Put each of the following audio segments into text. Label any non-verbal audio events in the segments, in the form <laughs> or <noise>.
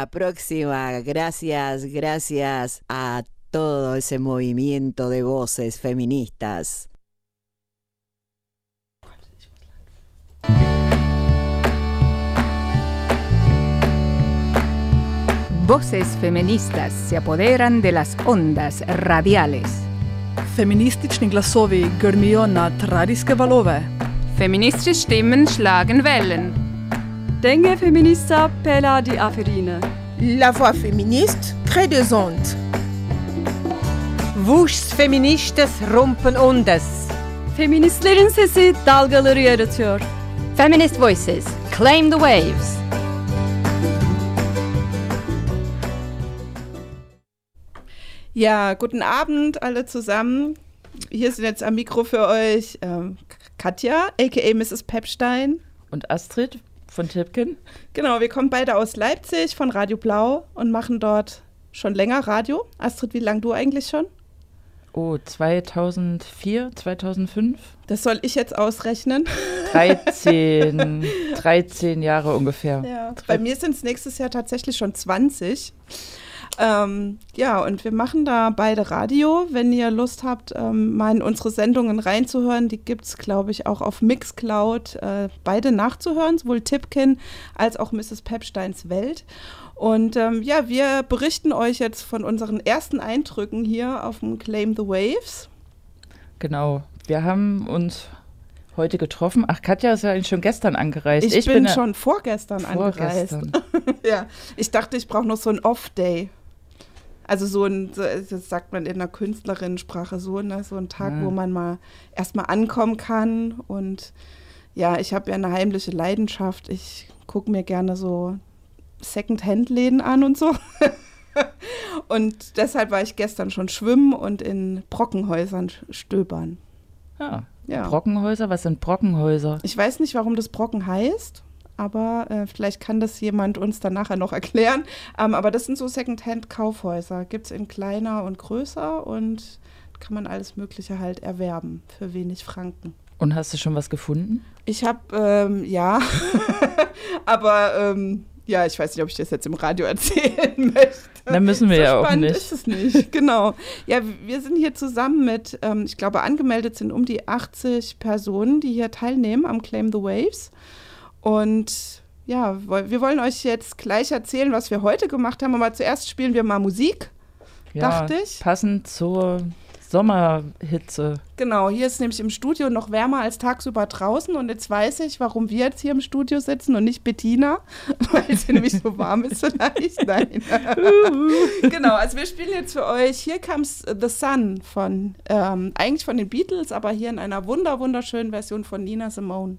La próxima, gracias, gracias a todo ese movimiento de voces feministas. Voces feministas se apoderan de las ondas radiales. Feministični glasovi grmijo nad radijske valove. Feministische Stimmen schlagen Wellen. Dengue feminista pela di aferine. La voix féministe des ondes. Vuş feministes rompen ondas. Feministlerin sesi dalgaları yaratıyor. Feminist Voices, claim the waves. Ja, guten Abend alle zusammen. Hier sind jetzt am Mikro für euch ähm, Katja, aka Mrs. Pepstein. Und Astrid von Tipkin. Genau, wir kommen beide aus Leipzig von Radio Blau und machen dort schon länger Radio. Astrid, wie lange du eigentlich schon? Oh, 2004, 2005? Das soll ich jetzt ausrechnen. 13, 13 <laughs> Jahre ungefähr. Ja, bei mir sind es nächstes Jahr tatsächlich schon 20. Ähm, ja, und wir machen da beide Radio. Wenn ihr Lust habt, ähm, mal in unsere Sendungen reinzuhören, die gibt es, glaube ich, auch auf Mixcloud, äh, beide nachzuhören, sowohl Tipkin als auch Mrs. Pepsteins Welt. Und ähm, ja, wir berichten euch jetzt von unseren ersten Eindrücken hier auf dem Claim the Waves. Genau, wir haben uns heute getroffen. Ach, Katja ist ja eigentlich schon gestern angereist. Ich, ich bin, bin schon vorgestern, vorgestern. angereist. <laughs> ja, ich dachte, ich brauche noch so ein Off-Day. Also so ein, das sagt man in der Künstlerinnensprache so, ne? so ein Tag, ja. wo man mal erstmal ankommen kann. Und ja, ich habe ja eine heimliche Leidenschaft. Ich gucke mir gerne so Second-Hand-Läden an und so. <laughs> und deshalb war ich gestern schon schwimmen und in Brockenhäusern stöbern. Ja. ja. Brockenhäuser? Was sind Brockenhäuser? Ich weiß nicht, warum das Brocken heißt aber äh, vielleicht kann das jemand uns dann nachher noch <laughs> erklären. Ähm, aber das sind so Secondhand-Kaufhäuser. Gibt es in kleiner und größer und kann man alles Mögliche halt erwerben für wenig Franken. Und hast du schon was gefunden? Ich habe, ähm, ja, <laughs> aber ähm, ja, ich weiß nicht, ob ich das jetzt im Radio <laughs> erzählen möchte. Dann müssen wir so ja auch nicht. ist es nicht, genau. Ja, wir sind hier zusammen mit, ähm, ich glaube, angemeldet sind um die 80 Personen, die hier teilnehmen am Claim the Waves. Und ja, wir wollen euch jetzt gleich erzählen, was wir heute gemacht haben. Aber zuerst spielen wir mal Musik, ja, dachte ich. Passend zur Sommerhitze. Genau, hier ist nämlich im Studio noch wärmer als tagsüber draußen und jetzt weiß ich, warum wir jetzt hier im Studio sitzen und nicht Bettina, <laughs> weil es hier nämlich so warm ist vielleicht. <laughs> Nein. genau, also wir spielen jetzt für euch Here Comes the Sun von, ähm, eigentlich von den Beatles, aber hier in einer wunder wunderschönen Version von Nina Simone.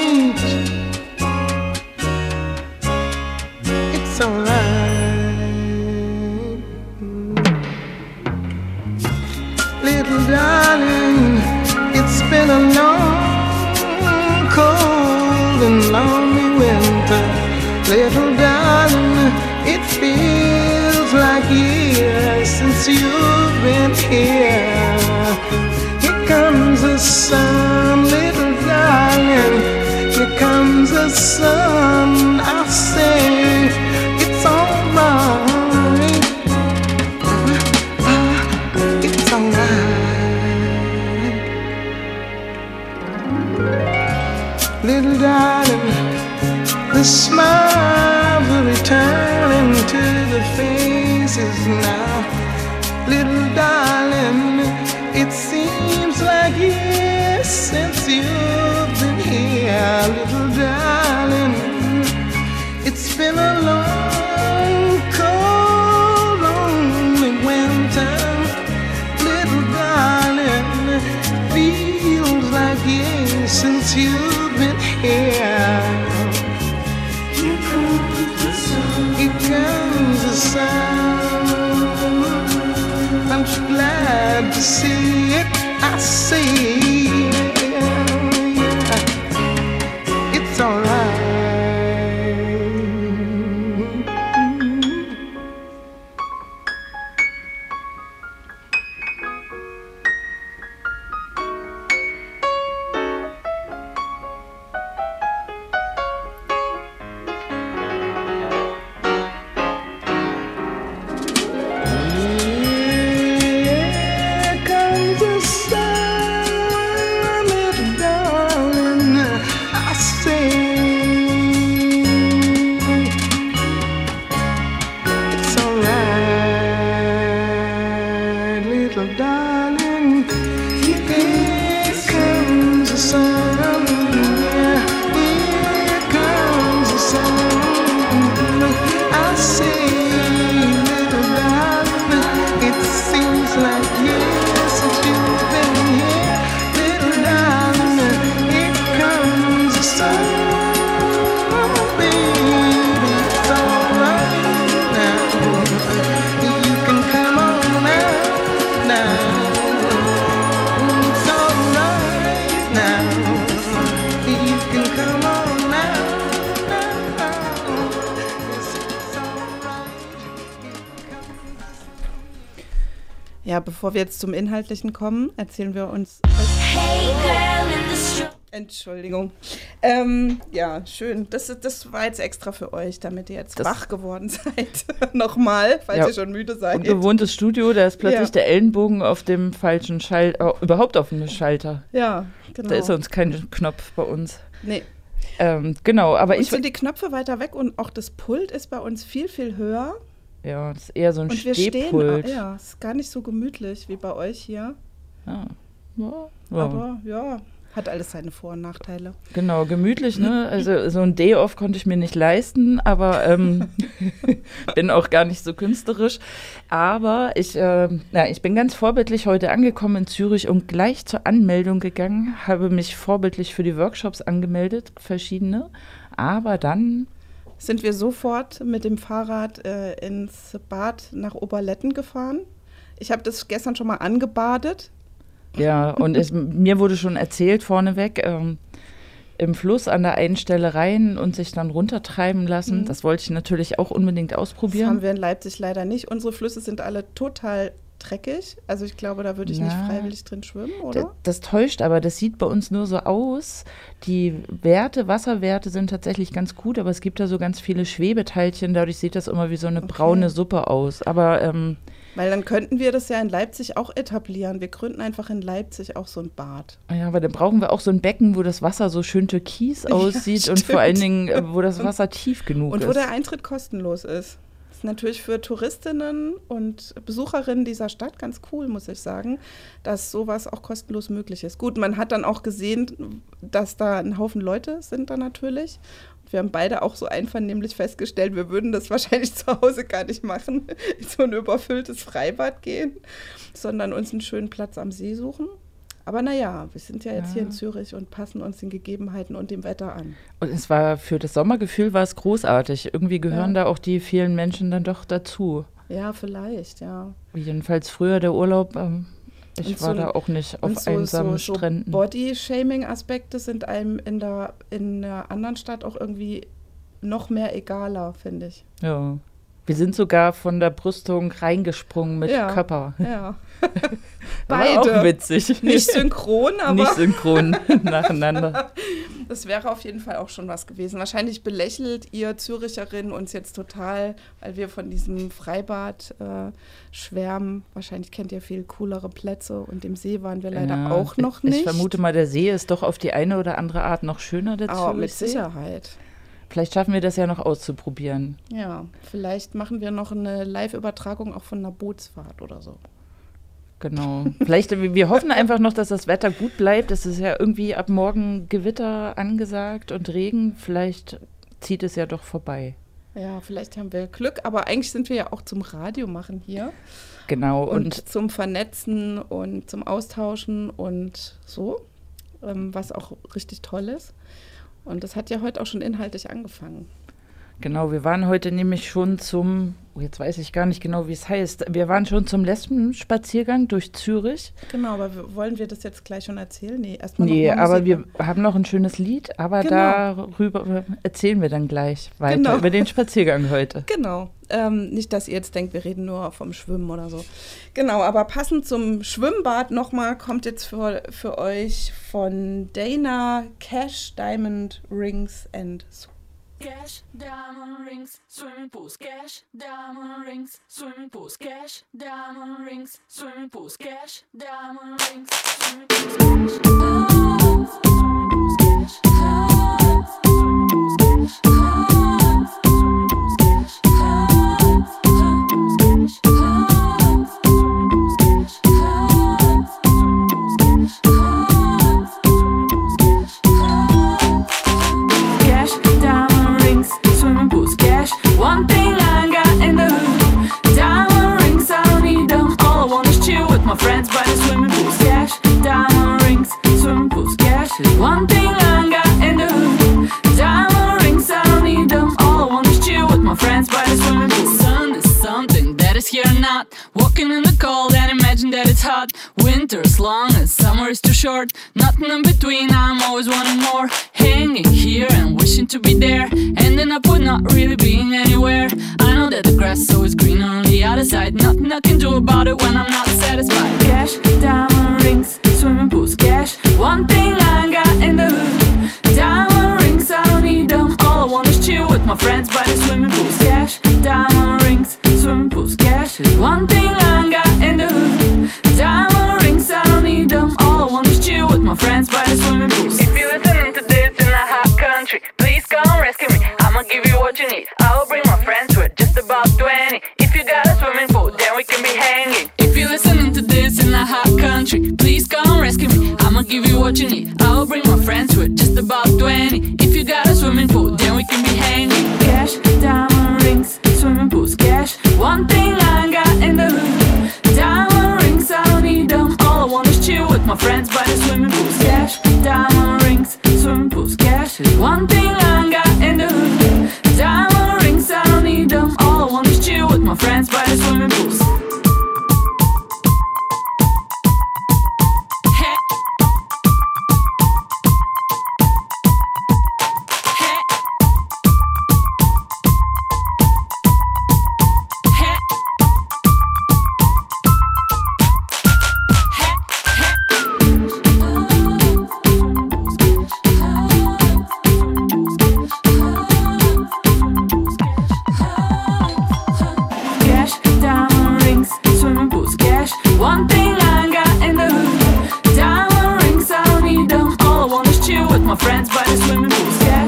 Here bevor wir jetzt zum Inhaltlichen kommen, erzählen wir uns. Entschuldigung. Ähm, ja, schön. Das, das war jetzt extra für euch, damit ihr jetzt Das- wach geworden <laughs> seid. <laughs> Nochmal, falls Ja. ihr schon müde seid. Ungewohntes Studio, da ist plötzlich Ja. der Ellenbogen auf dem falschen Schalter, überhaupt auf dem Schalter. Ja, genau. Da ist sonst kein Knopf bei uns. Nee. Ähm, genau, aber Und ich sind die Knöpfe weiter weg und auch das Pult ist bei uns viel, viel höher. Ja, das ist eher so ein Und wir Stehpult. stehen, ja, ist gar nicht so gemütlich wie bei euch hier. Ja. Ja. Aber ja, hat alles seine Vor- und Nachteile. Genau, gemütlich, ne? Also so ein Day-Off konnte ich mir nicht leisten, aber ähm, <laughs> bin auch gar nicht so künstlerisch. Aber ich, ähm, na, ich bin ganz vorbildlich heute angekommen in Zürich und gleich zur Anmeldung gegangen, habe mich vorbildlich für die Workshops angemeldet, verschiedene. Aber dann, Sind wir sofort mit dem Fahrrad äh, ins Bad nach Oberletten gefahren. Ich habe das gestern schon mal angebadet. ja, und es, mir wurde schon erzählt vorneweg, ähm, im Fluss an der einen Stelle rein und sich dann runtertreiben lassen. Mhm. Das wollte ich natürlich auch unbedingt Das ausprobieren. haben wir in Leipzig leider nicht. Unsere Flüsse sind alle total dreckig. Also ich glaube, da würde ich nicht Na, freiwillig drin schwimmen, oder? Das täuscht, aber das sieht bei uns nur so aus. Die Werte, Wasserwerte sind tatsächlich ganz gut, aber es gibt da so ganz viele Schwebeteilchen. Dadurch sieht das immer wie so eine braune Suppe aus. Aber ähm, Weil dann könnten wir das ja in Leipzig auch etablieren. Wir gründen einfach in Leipzig auch so ein Bad. ja, aber dann brauchen wir auch so ein Becken, wo das Wasser so schön türkis <laughs> aussieht und vor allen Dingen, äh, wo das Wasser tief genug Und wo ist. der Eintritt kostenlos ist. Ist natürlich für Touristinnen und Besucherinnen dieser Stadt ganz cool, muss ich sagen, dass sowas auch kostenlos möglich ist. Gut, man hat dann auch gesehen, dass da ein Haufen Leute sind da natürlich. Wir haben beide auch so einvernehmlich festgestellt, wir würden das <laughs> wahrscheinlich zu Hause gar nicht machen, in so ein überfülltes Freibad gehen, sondern uns einen schönen Platz am See suchen. Aber naja, wir sind ja jetzt hier in Zürich und passen uns den Gegebenheiten und dem Wetter an. Und es war für das Sommergefühl war es großartig. Irgendwie gehören Ja. da auch die vielen Menschen dann doch dazu. Ja, vielleicht, ja. Jedenfalls früher der Urlaub. Ähm, ich Und war so- da auch nicht auf einsamen so, so Stränden. Body-Shaming-Aspekte sind einem in der, in der anderen Stadt auch irgendwie noch mehr egaler, finde ich. Ja. Wir sind sogar von der Brüstung reingesprungen mit Ja, Körper. Ja. <laughs> War <laughs> Beide. auch witzig. Nicht <laughs> synchron, aber Nicht synchron nacheinander. das wäre auf jeden Fall auch schon was gewesen. Wahrscheinlich belächelt ihr Züricherin uns jetzt total, weil wir von diesem Freibad äh, schwärmen. Wahrscheinlich kennt ihr viel coolere Plätze und im See waren wir leider Ja, auch noch nicht. Ich vermute mal, der See ist doch auf die eine oder andere Art noch schöner dazu. Aber mit Sicherheit. Vielleicht schaffen wir das ja noch auszuprobieren. Ja, vielleicht machen wir noch eine Live-Übertragung auch von einer Bootsfahrt oder so. Genau. Vielleicht, wir hoffen einfach noch, dass das Wetter gut bleibt. Es ist ja irgendwie ab morgen Gewitter angesagt und Regen. Vielleicht zieht es ja doch vorbei. Ja, vielleicht haben wir Glück, aber eigentlich sind wir ja auch zum Radio machen hier Genau. und, Und, zum Vernetzen und zum Austauschen und so, ähm, was auch richtig toll ist. Und das hat ja heute auch schon inhaltlich angefangen. genau, wir waren heute nämlich schon zum jetzt weiß ich gar nicht genau, wie es heißt. Wir waren schon zum Lesbenspaziergang durch Zürich. Genau, aber wollen wir das jetzt gleich schon erzählen? Nee, erstmal Nee, aber wir haben noch ein schönes Lied, aber genau. darüber erzählen wir dann gleich weiter genau. über den Spaziergang heute. <laughs> Genau. Ähm, nicht, dass ihr jetzt denkt, wir reden nur vom Schwimmen oder so. Genau, aber passend zum Schwimmbad nochmal kommt jetzt für, für euch von Dana Cash Diamond Rings and Cash, diamond rings, swimming pools. Cash, diamond rings, swimming pools. Cash, diamond rings, swimming pools. Cash, diamond rings, swimming pools. Cash, swimming pools. Cash, one thing I gotta do. Diamond rings, I need them all. I wanna chill with my friends by the swimming pool. Sun is something that is here not. Walking in the cold and imagine that it's hot. Winter's long and summer is too short. Nothing in between, I'm always wanting more. Hanging here and wishing to be there. Ending up with not really being anywhere. I know that the grass is always greener on the other side. Nothing I can do about it when I'm not satisfied. Cash, diamond rings swimming pools, cash. One thing I got in the hood. Diamond rings, I don't need them. All I want is chill with my friends by the swimming pools. Cash, diamond rings, swimming pools, cash. One thing I got in the hood. Diamond rings, I don't need them All I want is chill with my friends by the swimming pools. If you're listening to this in a hot country, please come rescue me. I'ma give you what you need. I will bring my friends, we're just about 20. Hot country, please come rescue me. I'ma give you what you need. I will bring my friends, we're just about 20. If you got a swimming pool, then we can be hanging. Cash, diamond rings, swimming pools, cash. One thing I got in the hood. Diamond rings, I don't need them. All I want is chill with my friends by the swimming pools. Cash, diamond with my friends by the swimming pool.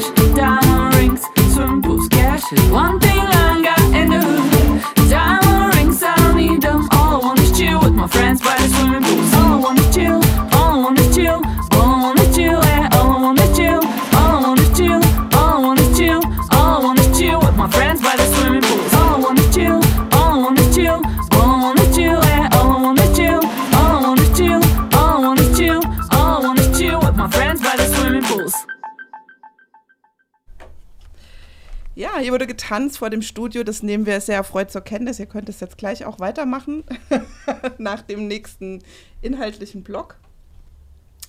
Tanz vor dem Studio, das nehmen wir sehr erfreut zur Kenntnis. Ihr könnt es jetzt gleich auch weitermachen <laughs> nach dem nächsten inhaltlichen Block.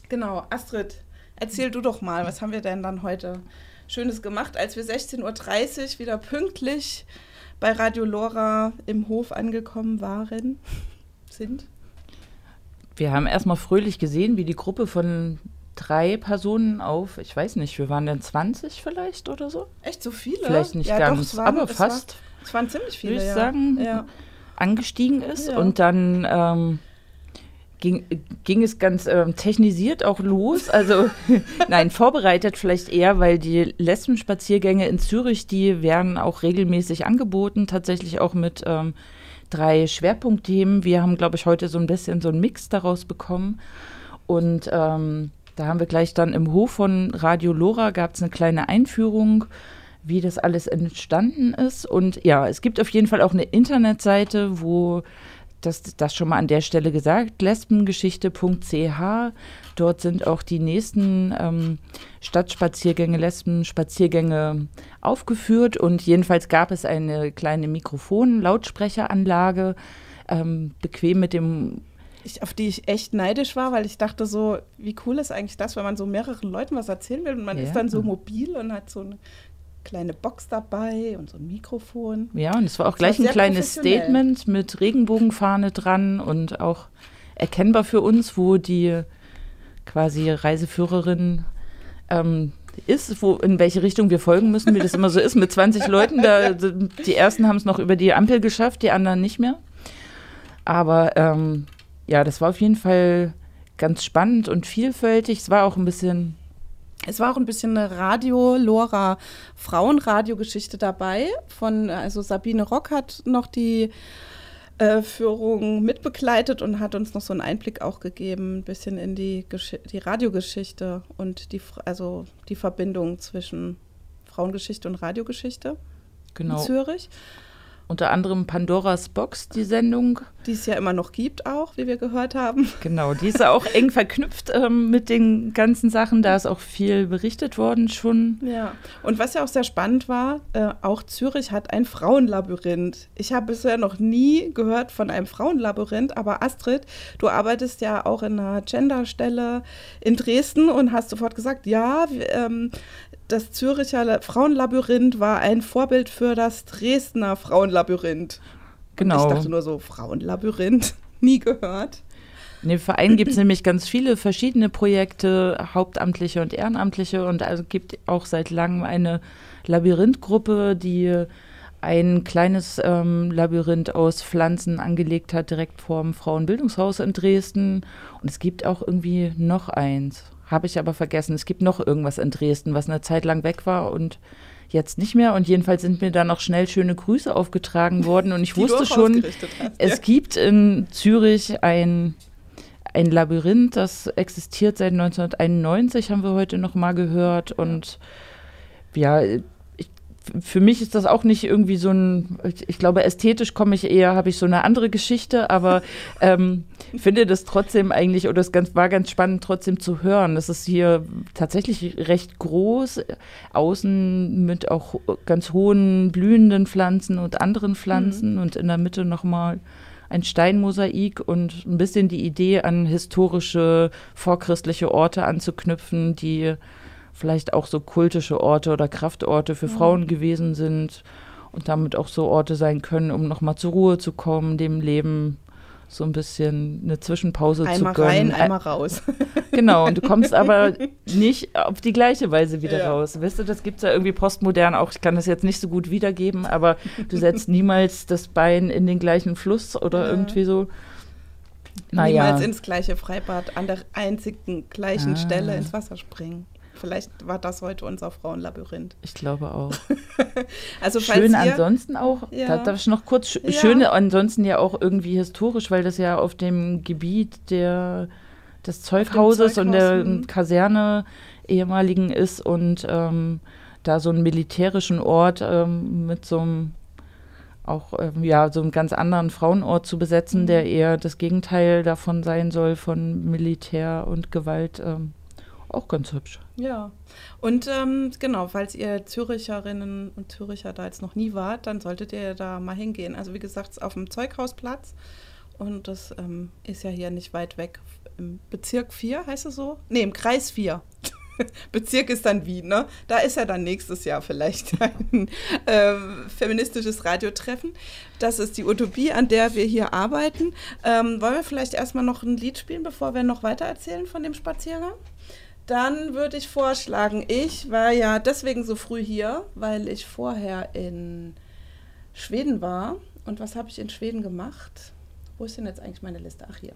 Genau, Astrid, erzähl du doch mal, was haben wir denn dann heute Schönes gemacht, als wir 16.30 Uhr wieder pünktlich bei Radio Lora im Hof angekommen waren, <laughs> sind? Wir haben erstmal fröhlich gesehen, wie die Gruppe von drei Personen auf, ich weiß nicht, wir waren dann 20 vielleicht oder so. Echt so viele? Vielleicht nicht ja, ganz, doch, waren, aber fast. Es, war, es, waren ziemlich viele, würde ich ja. sagen, ja. angestiegen ist. Und dann ähm, ging, ging es ganz ähm, technisiert auch los. Also, <laughs> nein, vorbereitet vielleicht eher, weil die Lesbenspaziergänge in Zürich, die werden auch regelmäßig angeboten, tatsächlich auch mit ähm, drei Schwerpunktthemen. Wir haben, glaube ich, heute so ein bisschen so einen Mix daraus bekommen. Und ähm, da haben wir gleich dann im Hof von Radio Lora gab es eine kleine Einführung, wie das alles entstanden ist. Und ja, es gibt auf jeden Fall auch eine Internetseite, wo das, das schon mal an der Stelle gesagt, lesbengeschichte.ch. Dort sind auch die nächsten ähm, Stadtspaziergänge, Lesbenspaziergänge aufgeführt. Und jedenfalls gab es eine kleine Mikrofon-Lautsprecheranlage, ähm, bequem mit dem ich, auf die ich echt neidisch war, weil ich dachte so, wie cool ist eigentlich das, wenn man so mehreren Leuten was erzählen will und man ja. ist dann so mobil und hat so eine kleine Box dabei und so ein Mikrofon. Ja, und es war auch das gleich war ein kleines Statement mit Regenbogenfahne dran und auch erkennbar für uns, wo die quasi Reiseführerin ähm, ist, wo, in welche Richtung wir folgen müssen, wie das immer so ist mit 20 Leuten. Da, die ersten haben es noch über die Ampel geschafft, die anderen nicht mehr. Aber ähm, ja, das war auf jeden Fall ganz spannend und vielfältig. Es war auch ein bisschen. Es war auch ein bisschen eine Radio-Lora Frauenradiogeschichte dabei. Von, also Sabine Rock hat noch die äh, Führung mitbegleitet und hat uns noch so einen Einblick auch gegeben, ein bisschen in die, Gesch die Radiogeschichte und die, also die Verbindung zwischen Frauengeschichte und Radiogeschichte genau. in Zürich. Unter anderem Pandoras Box, die Sendung. Die es ja immer noch gibt, auch, wie wir gehört haben. Genau, die ist auch eng verknüpft ähm, mit den ganzen Sachen. Da ist auch viel berichtet worden schon. Ja, und was ja auch sehr spannend war, äh, auch Zürich hat ein Frauenlabyrinth. Ich habe bisher noch nie gehört von einem Frauenlabyrinth, aber Astrid, du arbeitest ja auch in einer Genderstelle in Dresden und hast sofort gesagt, ja, ähm, das Züricher Frauenlabyrinth war ein Vorbild für das Dresdner Frauenlabyrinth. Genau. Und ich dachte nur so, Frauenlabyrinth, <laughs> nie gehört. In dem Verein gibt es <clears throat> nämlich ganz viele verschiedene Projekte, hauptamtliche und ehrenamtliche. Und also gibt auch seit langem eine Labyrinthgruppe, die ein kleines ähm, Labyrinth aus Pflanzen angelegt hat, direkt vorm Frauenbildungshaus in Dresden. Und es gibt auch irgendwie noch eins. Habe ich aber vergessen. Es gibt noch irgendwas in Dresden, was eine Zeit lang weg war und jetzt nicht mehr. Und jedenfalls sind mir da noch schnell schöne Grüße aufgetragen worden. Und ich <laughs> wusste schon, hast, es ja. gibt in Zürich ein, ein Labyrinth, das existiert seit 1991, haben wir heute noch mal gehört. Und ja, für mich ist das auch nicht irgendwie so ein, ich glaube, ästhetisch komme ich eher, habe ich so eine andere Geschichte, aber <laughs> ähm, finde das trotzdem eigentlich, oder es ganz, war ganz spannend trotzdem zu hören. Das ist hier tatsächlich recht groß, außen mit auch ganz hohen blühenden Pflanzen und anderen Pflanzen mhm. und in der Mitte nochmal ein Steinmosaik und ein bisschen die Idee an historische vorchristliche Orte anzuknüpfen, die vielleicht auch so kultische Orte oder Kraftorte für ja. Frauen gewesen sind und damit auch so Orte sein können, um nochmal zur Ruhe zu kommen, dem Leben so ein bisschen eine Zwischenpause einmal zu gönnen. Einmal rein, einmal raus. <laughs> Genau, und du kommst aber <laughs> nicht auf die gleiche Weise wieder ja. raus. Weißt du, das gibt es ja irgendwie postmodern auch. Ich kann das jetzt nicht so gut wiedergeben, aber du setzt <laughs> niemals das Bein in den gleichen Fluss oder ja. irgendwie so. Naja. Niemals ins gleiche Freibad an der einzigen gleichen ah. Stelle ins Wasser springen. Vielleicht war das heute unser Frauenlabyrinth. Ich glaube auch. <laughs> also schön ihr, ansonsten auch, ja. da darf ich noch kurz, ja. schön ansonsten ja auch irgendwie historisch, weil das ja auf dem Gebiet der, des Zeughauses und der hm. Kaserne ehemaligen ist und ähm, da so einen militärischen Ort ähm, mit so einem auch ähm, ja so einen ganz anderen Frauenort zu besetzen, mhm. der eher das Gegenteil davon sein soll von Militär und Gewalt. Ähm, auch ganz hübsch. Ja, und ähm, genau, falls ihr Züricherinnen und Züricher da jetzt noch nie wart, dann solltet ihr da mal hingehen. Also wie gesagt, auf dem Zeughausplatz und das ähm, ist ja hier nicht weit weg. Im Bezirk 4 heißt es so? Ne, im Kreis 4. <laughs> Bezirk ist dann Wien, ne? Da ist ja dann nächstes Jahr vielleicht <laughs> ein äh, feministisches Radiotreffen. Das ist die Utopie, an der wir hier arbeiten. Ähm, wollen wir vielleicht erstmal noch ein Lied spielen, bevor wir noch weiter erzählen von dem Spaziergang? Dann würde ich vorschlagen, ich war ja deswegen so früh hier, weil ich vorher in Schweden war. Und was habe ich in Schweden gemacht? Wo ist denn jetzt eigentlich meine Liste? Ach, hier.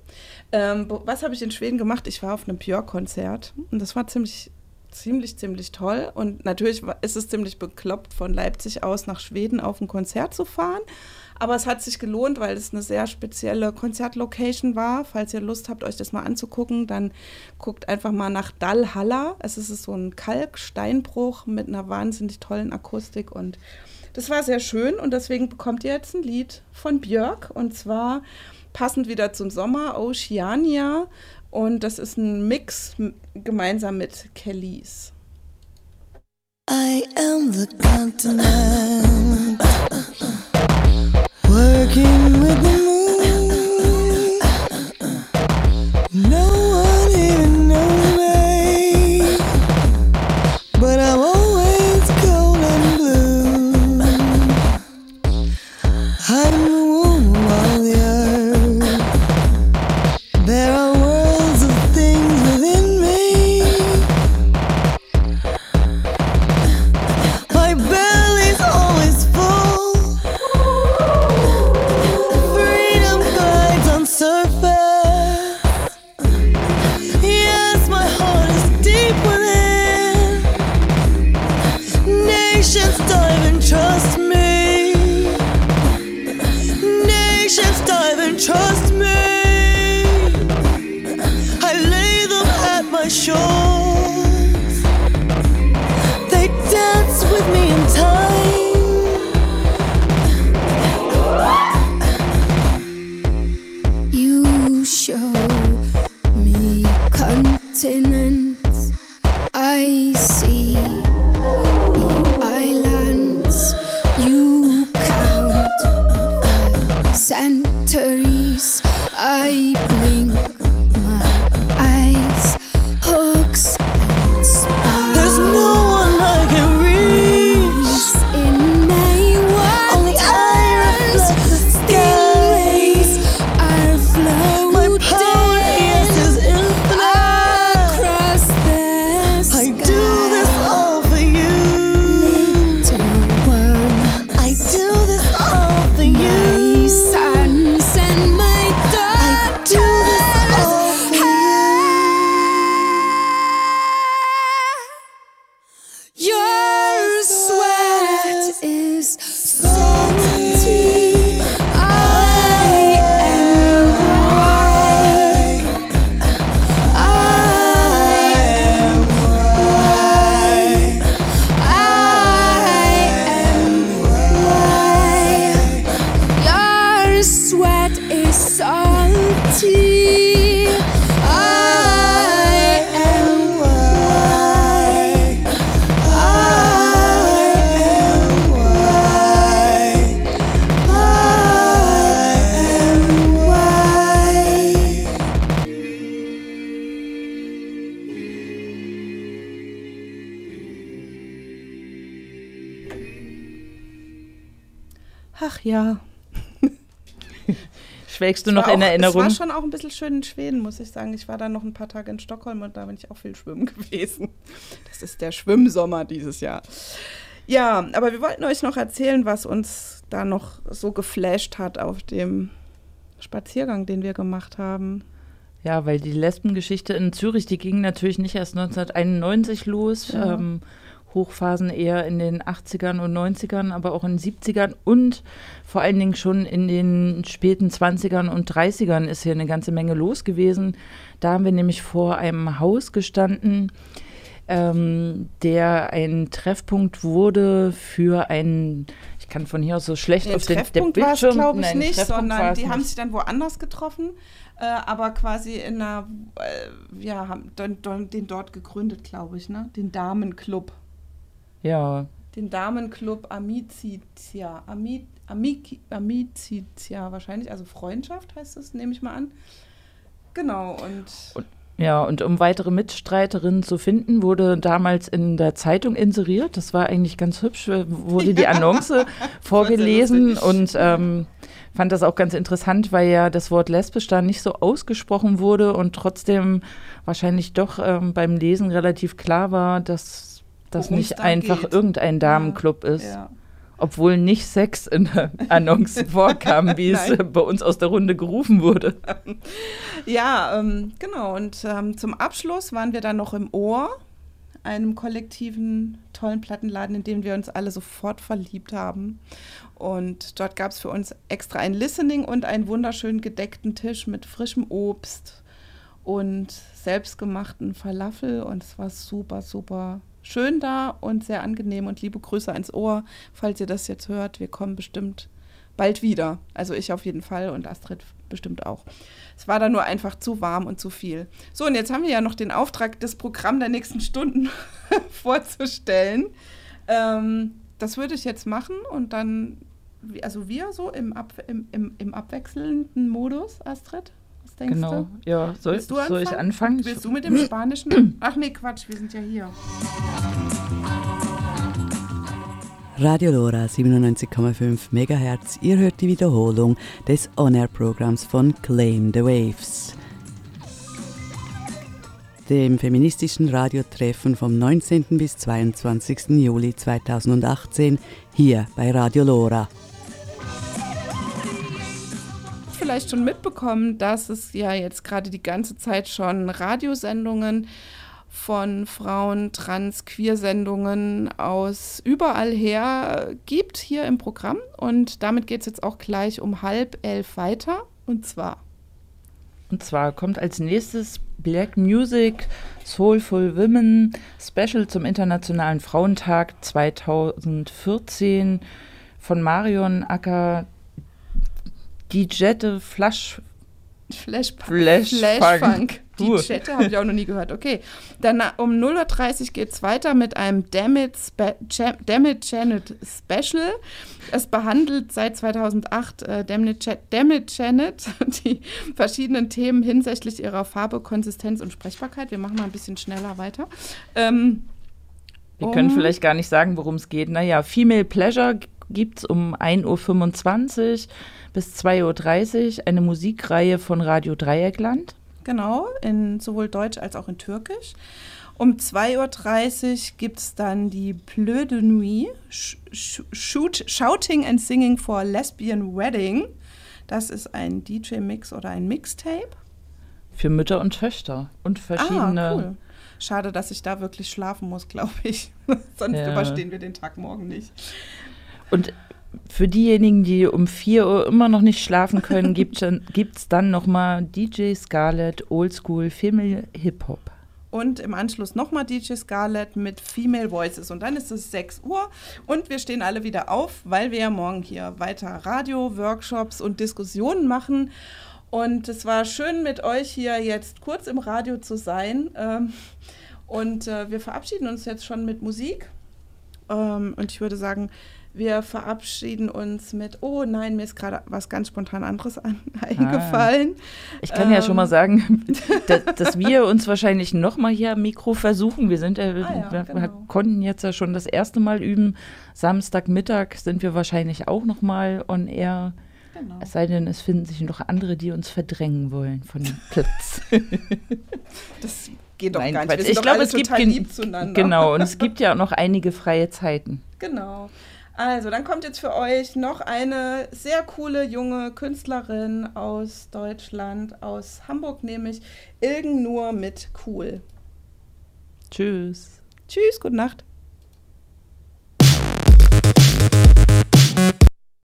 Ähm, was habe ich in Schweden gemacht? Ich war auf einem Pure-Konzert und das war ziemlich, ziemlich, ziemlich toll. Und natürlich ist es ziemlich bekloppt, von Leipzig aus nach Schweden auf ein Konzert zu fahren. Aber es hat sich gelohnt, weil es eine sehr spezielle Konzertlocation war. Falls ihr Lust habt, euch das mal anzugucken, dann guckt einfach mal nach Dallhalla. Es ist so ein Kalksteinbruch mit einer wahnsinnig tollen Akustik und das war sehr schön und deswegen bekommt ihr jetzt ein Lied von Björk und zwar passend wieder zum Sommer, Oceania. Und das ist ein Mix gemeinsam mit Kellys. I am the continent, with the moon. No one even knows me, but I'm always cold and blue. I'm I see ja. <laughs> Schwelgst du noch war in auch, Erinnerung? Es war schon auch ein bisschen schön in Schweden, muss ich sagen. Ich war da noch ein paar Tage in Stockholm und da bin ich auch viel schwimmen <laughs> gewesen. Das ist der Schwimmsommer dieses Jahr. Ja, aber wir wollten euch noch erzählen, was uns da noch so geflasht hat auf dem Spaziergang, den wir gemacht haben. Ja, weil die Lesbengeschichte in Zürich, die ging natürlich nicht erst 1991 los. Ja. Ähm, Hochphasen eher in den 80ern und 90ern, aber auch in den 70ern und vor allen Dingen schon in den späten 20ern und 30ern ist hier eine ganze Menge los gewesen. Da haben wir nämlich vor einem Haus gestanden, ähm, der ein Treffpunkt wurde für einen, ich kann von hier aus so schlecht Den auf den der Treffpunkt war es, Bildschirm, glaube ich, nein, nicht, sondern die haben nicht. sich dann woanders getroffen, äh, aber quasi in einer, äh, ja, haben don, den dort gegründet, glaube ich, ne? Den Damenclub. Ja, Den Damenclub Amicitia. Ami, Amiki, Amicitia wahrscheinlich, also Freundschaft heißt es, nehme ich mal an. Genau, und Ja, und um weitere Mitstreiterinnen zu finden, wurde damals in der Zeitung inseriert. Das war eigentlich ganz hübsch, äh, wurde die Annonce <laughs> vorgelesen und ähm, fand das auch ganz interessant, weil ja das Wort lesbisch da nicht so ausgesprochen wurde und trotzdem wahrscheinlich doch ähm, beim Lesen relativ klar war, dass das Worum's nicht einfach geht. irgendein Damenclub ist. ja. Obwohl nicht Sex in der <laughs> Annonce vorkam, wie es bei uns aus der Runde gerufen wurde. <laughs> Ja, ähm, genau. Und ähm, zum Abschluss waren wir dann noch im Ohr, einem kollektiven, tollen Plattenladen, in dem wir uns alle sofort verliebt haben. Und dort gab es für uns extra ein Listening und einen wunderschön gedeckten Tisch mit frischem Obst und selbstgemachten Falafel. Und es war super, super schön da und sehr angenehm. Und liebe Grüße ans Ohr, falls ihr das jetzt hört. Wir kommen bestimmt bald wieder. Also ich auf jeden Fall und Astrid bestimmt auch. Es war da nur einfach zu warm und zu viel. So, und jetzt haben wir ja noch den Auftrag, das Programm der nächsten Stunden <laughs> vorzustellen. Ähm, das würde ich jetzt machen und dann, also wir so im, Ab, im, im, im abwechselnden Modus, Astrid? Denkst genau. du? Ja, soll, soll ich anfangen? Willst du mit dem Spanischen? <clears throat> Ach nee, Quatsch, wir sind ja hier. Radio Lora 97,5 MHz. Ihr hört die Wiederholung des On-Air-Programms von Claim the Waves. Dem feministischen Radiotreffen vom 19. bis 22. Juli 2018 hier bei Radio Lora. Vielleicht schon mitbekommen, dass es ja jetzt gerade die ganze Zeit schon Radiosendungen von Frauen, Trans, Queer-Sendungen aus überall her gibt hier im Programm. Und damit geht es jetzt auch gleich um halb elf weiter. Und zwar. Und zwar kommt als nächstes Black Music Soulful Women Special zum Internationalen Frauentag 2014 von Marion Acker, die Jette Flash Flash, Flash, Flash Funk. Die Chatte habe ich auch noch nie gehört. Okay. Dann um 0.30 Uhr geht es weiter mit einem Dammit, Dammit Janet Special. Es behandelt seit 2008 äh, Dammit Janet <laughs> die verschiedenen Themen hinsichtlich ihrer Farbe, Konsistenz und Sprechbarkeit. Wir machen mal ein bisschen schneller weiter. Ähm, Wir um können vielleicht gar nicht sagen, worum es geht. Naja, Female Pleasure gibt es um 1.25 Uhr bis 2.30 Uhr eine Musikreihe von Radio Dreieckland. Genau, in sowohl Deutsch als auch in Türkisch. Um 2.30 Uhr gibt es dann die Bleu de Nuit, Shoot, Shouting and Singing for Lesbian Wedding. Das ist ein DJ-Mix oder ein Mixtape. Für Mütter und Töchter und verschiedene. Ah, cool. Schade, dass ich da wirklich schlafen muss, glaube ich. <laughs> Sonst ja. überstehen wir den Tag morgen nicht. Und für diejenigen, die um 4 Uhr immer noch nicht schlafen können, gibt es dann <laughs> nochmal DJ Scarlett Oldschool Female Hip Hop. Und im Anschluss nochmal DJ Scarlett mit Female Voices. Und dann ist es 6 Uhr und wir stehen alle wieder auf, weil wir ja morgen hier weiter Radio, Workshops und Diskussionen machen. Und es war schön mit euch hier jetzt kurz im Radio zu sein. Und äh, wir verabschieden uns jetzt schon mit Musik. Und ich würde sagen, wir verabschieden uns mit, oh nein, mir ist gerade was ganz spontan anderes an, <laughs> eingefallen. Ah. Ich kann ähm. ja schon mal sagen, <laughs> dass, dass wir uns wahrscheinlich nochmal hier am Mikro versuchen. Wir sind, äh, ah, ja, wir genau. konnten jetzt ja schon das erste Mal üben. Samstagmittag sind wir wahrscheinlich auch nochmal on air. Genau. Es sei denn, es finden sich noch andere, die uns verdrängen wollen von dem Platz. <laughs> das geht doch Nein, gar nicht. Wir ich glaube, es gibt lieb zueinander. Genau, und es gibt ja auch noch einige freie Zeiten. Genau. Also, dann kommt jetzt für euch noch eine sehr coole junge Künstlerin aus Deutschland, aus Hamburg, nämlich Ilgen nur mit cool. Tschüss. Tschüss, gute Nacht.